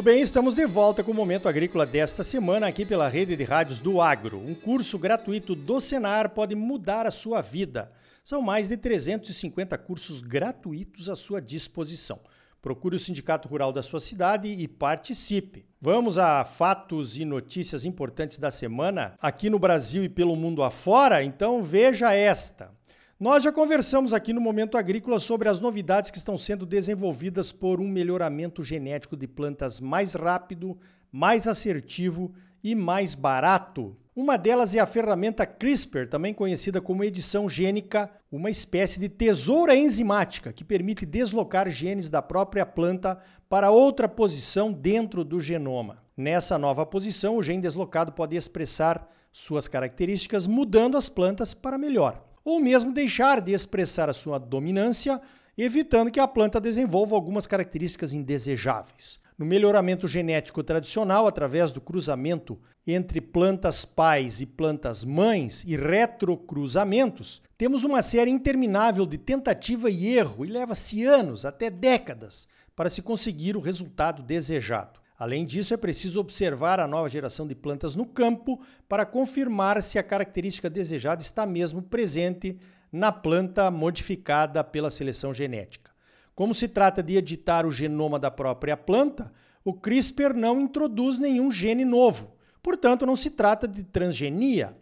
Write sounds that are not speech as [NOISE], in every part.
Muito bem, estamos de volta com o Momento Agrícola desta semana aqui pela rede de rádios do Agro. Um curso gratuito do Senar pode mudar a sua vida. São mais de 350 cursos gratuitos à sua disposição. Procure o Sindicato Rural da sua cidade e participe. Vamos a fatos e notícias importantes da semana aqui no Brasil e pelo mundo afora? Então veja esta. Nós já conversamos aqui no Momento Agrícola sobre as novidades que estão sendo desenvolvidas por um melhoramento genético de plantas mais rápido, mais assertivo e mais barato. Uma delas é a ferramenta CRISPR, também conhecida como edição gênica, uma espécie de tesoura enzimática que permite deslocar genes da própria planta para outra posição dentro do genoma. Nessa nova posição, o gene deslocado pode expressar suas características, mudando as plantas para melhor ou mesmo deixar de expressar a sua dominância, evitando que a planta desenvolva algumas características indesejáveis. No melhoramento genético tradicional, através do cruzamento entre plantas pais e plantas mães e retrocruzamentos, temos uma série interminável de tentativa e erro e leva-se anos, até décadas, para se conseguir o resultado desejado. Além disso, é preciso observar a nova geração de plantas no campo para confirmar se a característica desejada está mesmo presente na planta modificada pela seleção genética. Como se trata de editar o genoma da própria planta, o CRISPR não introduz nenhum gene novo. Portanto, não se trata de transgenia.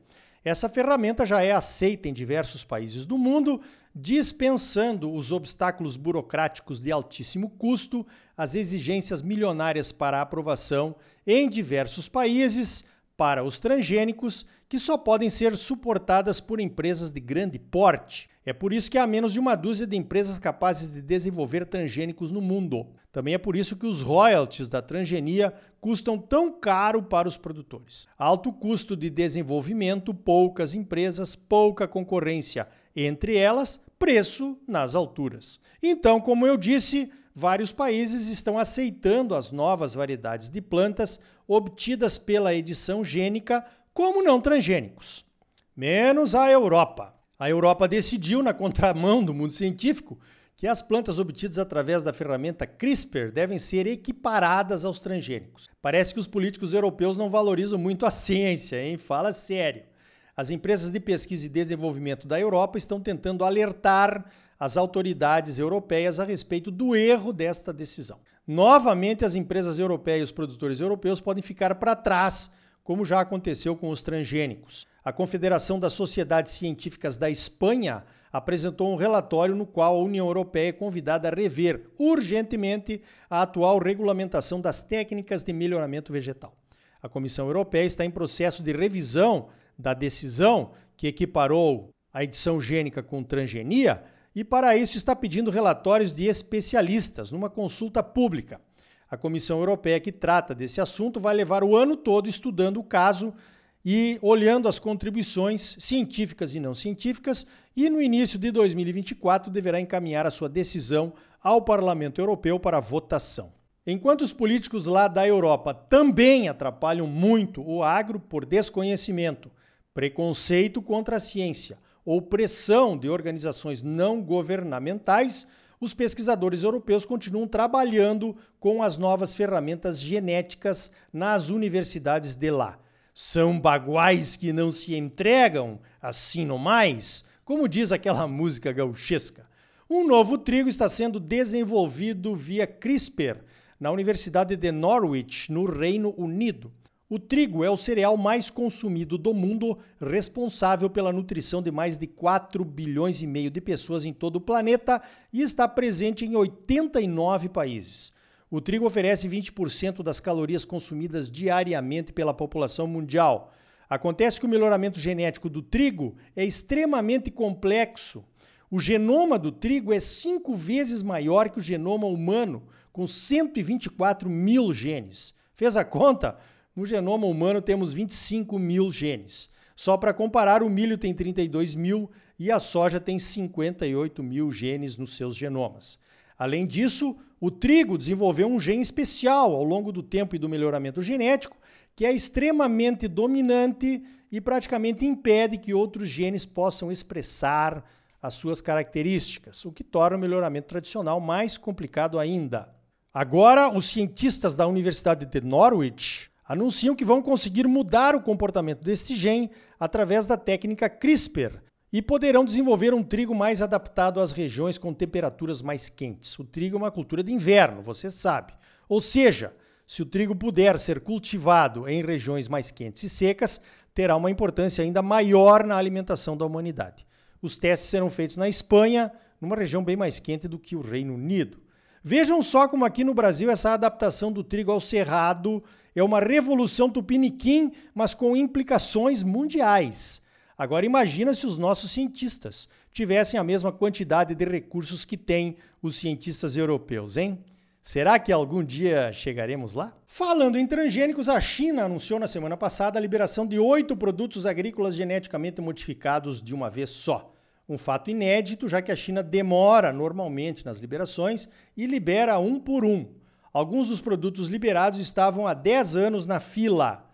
Essa ferramenta já é aceita em diversos países do mundo dispensando os obstáculos burocráticos de altíssimo custo, as exigências milionárias para aprovação em diversos países para os transgênicos, que só podem ser suportadas por empresas de grande porte. É por isso que há menos de uma dúzia de empresas capazes de desenvolver transgênicos no mundo. Também é por isso que os royalties da transgenia custam tão caro para os produtores. Alto custo de desenvolvimento, poucas empresas, pouca concorrência, entre elas, preço nas alturas. Então, como eu disse, vários países estão aceitando as novas variedades de plantas obtidas pela edição gênica como não transgênicos. Menos a Europa. A Europa decidiu, na contramão do mundo científico, que as plantas obtidas através da ferramenta CRISPR devem ser equiparadas aos transgênicos. Parece que os políticos europeus não valorizam muito a ciência, hein? Fala sério. As empresas de pesquisa e desenvolvimento da Europa estão tentando alertar as autoridades europeias a respeito do erro desta decisão. Novamente, as empresas europeias e os produtores europeus podem ficar para trás, como já aconteceu com os transgênicos. A Confederação das Sociedades Científicas da Espanha apresentou um relatório no qual a União Europeia é convidada a rever urgentemente a atual regulamentação das técnicas de melhoramento vegetal. A Comissão Europeia está em processo de revisão da decisão que equiparou a edição gênica com transgenia e, para isso, está pedindo relatórios de especialistas numa consulta pública. A Comissão Europeia que trata desse assunto vai levar o ano todo estudando o caso e olhando as contribuições científicas e não científicas, e no início de 2024 deverá encaminhar a sua decisão ao Parlamento Europeu para votação. Enquanto os políticos lá da Europa também atrapalham muito o agro por desconhecimento, preconceito contra a ciência ou pressão de organizações não governamentais, os pesquisadores europeus continuam trabalhando com as novas ferramentas genéticas nas universidades de lá. São baguais que não se entregam assim no mais, como diz aquela música gauchesca. Um novo trigo está sendo desenvolvido via CRISPR na Universidade de Norwich, no Reino Unido. O trigo é o cereal mais consumido do mundo, responsável pela nutrição de mais de 4 bilhões e meio de pessoas em todo o planeta e está presente em 89 países. O trigo oferece 20% das calorias consumidas diariamente pela população mundial. Acontece que o melhoramento genético do trigo é extremamente complexo. O genoma do trigo é cinco vezes maior que o genoma humano, com 124 mil genes. Fez a conta? No genoma humano temos 25 mil genes. Só para comparar, o milho tem 32 mil e a soja tem 58 mil genes nos seus genomas. Além disso, o trigo desenvolveu um gene especial ao longo do tempo e do melhoramento genético, que é extremamente dominante e praticamente impede que outros genes possam expressar as suas características, o que torna o melhoramento tradicional mais complicado ainda. Agora, os cientistas da Universidade de Norwich anunciam que vão conseguir mudar o comportamento deste gene através da técnica CRISPR e poderão desenvolver um trigo mais adaptado às regiões com temperaturas mais quentes. O trigo é uma cultura de inverno, você sabe. Ou seja, se o trigo puder ser cultivado em regiões mais quentes e secas, terá uma importância ainda maior na alimentação da humanidade. Os testes serão feitos na Espanha, numa região bem mais quente do que o Reino Unido. Vejam só como aqui no Brasil essa adaptação do trigo ao cerrado é uma revolução tupiniquim, mas com implicações mundiais. Agora imagina se os nossos cientistas tivessem a mesma quantidade de recursos que têm os cientistas europeus, hein? Será que algum dia chegaremos lá? Falando em transgênicos, a China anunciou na semana passada a liberação de oito produtos agrícolas geneticamente modificados de uma vez só. Um fato inédito, já que a China demora normalmente nas liberações e libera um por um. Alguns dos produtos liberados estavam há 10 anos na fila.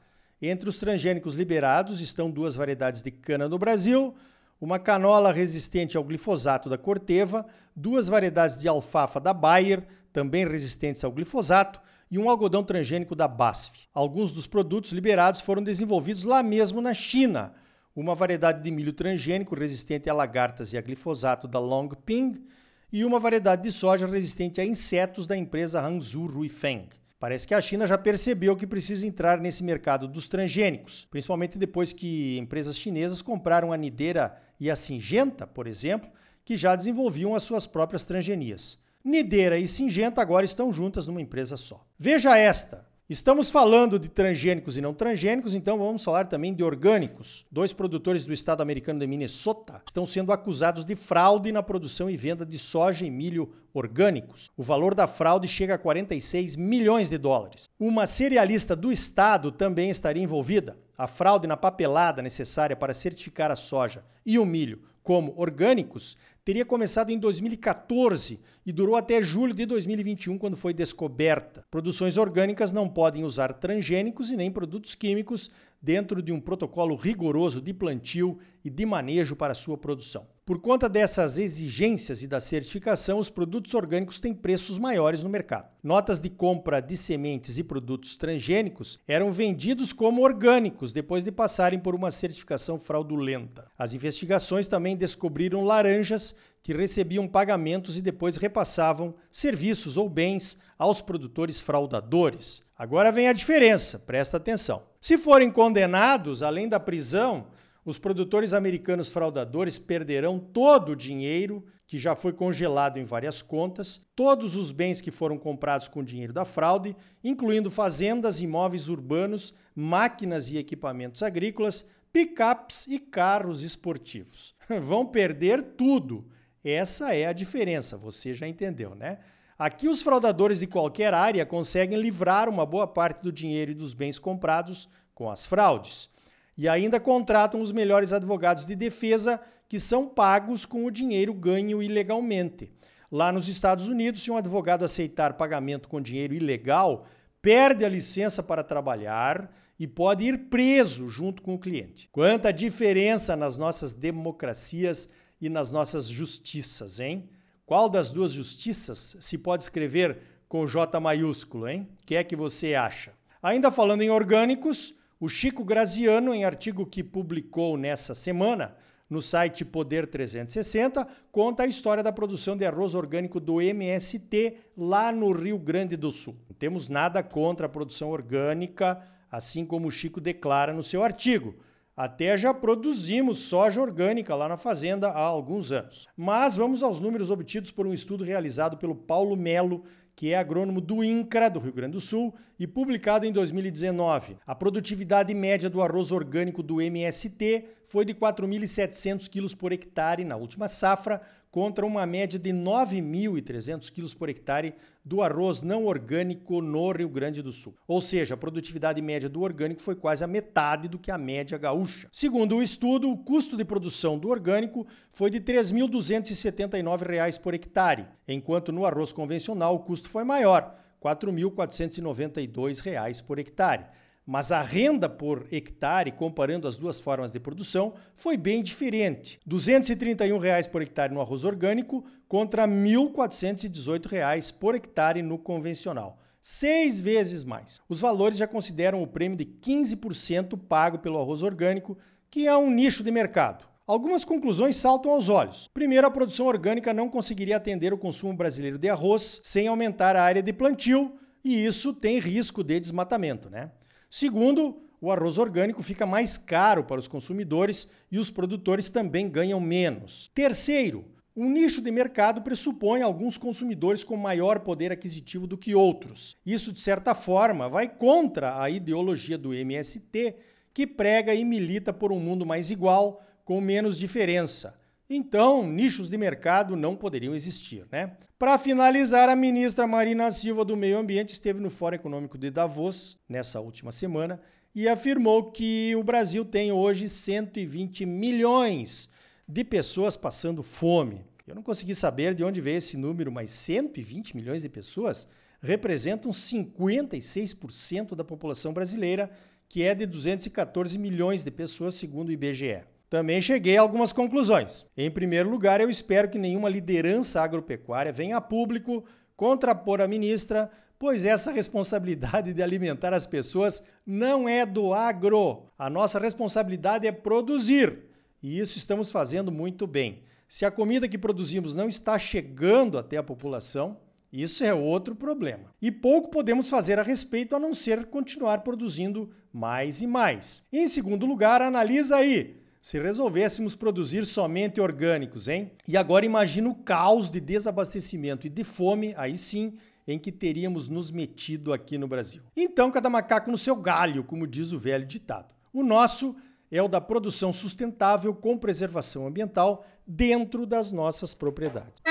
Entre os transgênicos liberados estão duas variedades de cana no Brasil, uma canola resistente ao glifosato da Corteva, duas variedades de alfafa da Bayer, também resistentes ao glifosato, e um algodão transgênico da BASF. Alguns dos produtos liberados foram desenvolvidos lá mesmo na China. Uma variedade de milho transgênico resistente a lagartas e a glifosato da Longping e uma variedade de soja resistente a insetos da empresa Hangzhou Ruifeng. Parece que a China já percebeu que precisa entrar nesse mercado dos transgênicos, principalmente depois que empresas chinesas compraram a Nideira e a Singenta, por exemplo, que já desenvolviam as suas próprias transgenias. Nideira e Singenta agora estão juntas numa empresa só. Veja esta. Estamos falando de transgênicos e não transgênicos, então vamos falar também de orgânicos. Dois produtores do estado americano de Minnesota estão sendo acusados de fraude na produção e venda de soja e milho orgânicos. O valor da fraude chega a 46 milhões de dólares. Uma cerealista do estado também estaria envolvida. A fraude na papelada necessária para certificar a soja e o milho como orgânicos teria começado em 2014 e durou até julho de 2021, quando foi descoberta. Produções orgânicas não podem usar transgênicos e nem produtos químicos dentro de um protocolo rigoroso de plantio e de manejo para sua produção. Por conta dessas exigências e da certificação, os produtos orgânicos têm preços maiores no mercado. Notas de compra de sementes e produtos transgênicos eram vendidos como orgânicos depois de passarem por uma certificação fraudulenta. As investigações também descobriram laranjas que recebiam pagamentos e depois repassavam serviços ou bens aos produtores fraudadores. Agora vem a diferença, presta atenção. Se forem condenados, além da prisão, os produtores americanos fraudadores perderão todo o dinheiro que já foi congelado em várias contas, todos os bens que foram comprados com o dinheiro da fraude, incluindo fazendas, imóveis urbanos, máquinas e equipamentos agrícolas, picapes e carros esportivos. [LAUGHS] Vão perder tudo. Essa é a diferença, você já entendeu, né? Aqui os fraudadores de qualquer área conseguem livrar uma boa parte do dinheiro e dos bens comprados com as fraudes e ainda contratam os melhores advogados de defesa que são pagos com o dinheiro ganho ilegalmente. Lá nos Estados Unidos, se um advogado aceitar pagamento com dinheiro ilegal, perde a licença para trabalhar e pode ir preso junto com o cliente. Quanta diferença nas nossas democracias e nas nossas justiças, hein? Qual das duas justiças se pode escrever com J maiúsculo, hein? O que é que você acha? Ainda falando em orgânicos, o Chico Graziano, em artigo que publicou nessa semana no site Poder 360, conta a história da produção de arroz orgânico do MST lá no Rio Grande do Sul. Não temos nada contra a produção orgânica, assim como o Chico declara no seu artigo. Até já produzimos soja orgânica lá na fazenda há alguns anos. Mas vamos aos números obtidos por um estudo realizado pelo Paulo Melo que é agrônomo do INCRA, do Rio Grande do Sul, e publicado em 2019. A produtividade média do arroz orgânico do MST foi de 4.700 quilos por hectare na última safra, contra uma média de 9.300 quilos por hectare do arroz não orgânico no Rio Grande do Sul. Ou seja, a produtividade média do orgânico foi quase a metade do que a média gaúcha. Segundo o estudo, o custo de produção do orgânico foi de R$ 3.279 por hectare, enquanto no arroz convencional o custo foi maior, R$ 4.492 por hectare. Mas a renda por hectare, comparando as duas formas de produção, foi bem diferente. 231 reais por hectare no arroz orgânico contra 1.418 reais por hectare no convencional. Seis vezes mais. Os valores já consideram o prêmio de 15% pago pelo arroz orgânico, que é um nicho de mercado. Algumas conclusões saltam aos olhos. Primeiro, a produção orgânica não conseguiria atender o consumo brasileiro de arroz sem aumentar a área de plantio, e isso tem risco de desmatamento, né? Segundo, o arroz orgânico fica mais caro para os consumidores e os produtores também ganham menos. Terceiro, um nicho de mercado pressupõe alguns consumidores com maior poder aquisitivo do que outros. Isso, de certa forma, vai contra a ideologia do MST, que prega e milita por um mundo mais igual, com menos diferença. Então, nichos de mercado não poderiam existir, né? Para finalizar, a ministra Marina Silva do Meio Ambiente esteve no Fórum Econômico de Davos nessa última semana e afirmou que o Brasil tem hoje 120 milhões de pessoas passando fome. Eu não consegui saber de onde veio esse número, mas 120 milhões de pessoas representam 56% da população brasileira, que é de 214 milhões de pessoas, segundo o IBGE. Também cheguei a algumas conclusões. Em primeiro lugar, eu espero que nenhuma liderança agropecuária venha a público contrapor a ministra, pois essa responsabilidade de alimentar as pessoas não é do agro. A nossa responsabilidade é produzir. E isso estamos fazendo muito bem. Se a comida que produzimos não está chegando até a população, isso é outro problema. E pouco podemos fazer a respeito a não ser continuar produzindo mais e mais. Em segundo lugar, analisa aí se resolvêssemos produzir somente orgânicos, hein? E agora imagina o caos de desabastecimento e de fome, aí sim, em que teríamos nos metido aqui no Brasil. Então, cada macaco no seu galho, como diz o velho ditado. O nosso é o da produção sustentável com preservação ambiental dentro das nossas propriedades.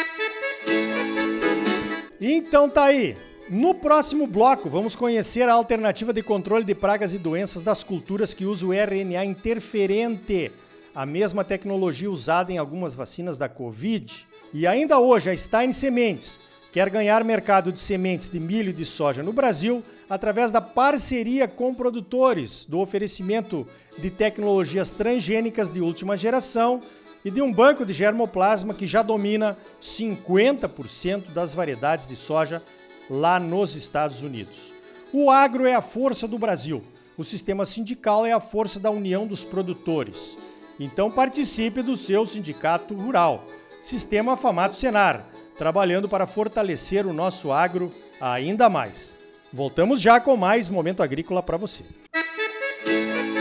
Então tá aí. No próximo bloco, vamos conhecer a alternativa de controle de pragas e doenças das culturas que usa o RNA interferente, a mesma tecnologia usada em algumas vacinas da Covid. E ainda hoje, a Stein Sementes quer ganhar mercado de sementes de milho e de soja no Brasil através da parceria com produtores, do oferecimento de tecnologias transgênicas de última geração e de um banco de germoplasma que já domina 50% das variedades de soja lá nos Estados Unidos. O agro é a força do Brasil. O sistema sindical é a força da união dos produtores. Então participe do seu sindicato rural. Sistema Famato Senar, trabalhando para fortalecer o nosso agro ainda mais. Voltamos já com mais momento agrícola para você. Música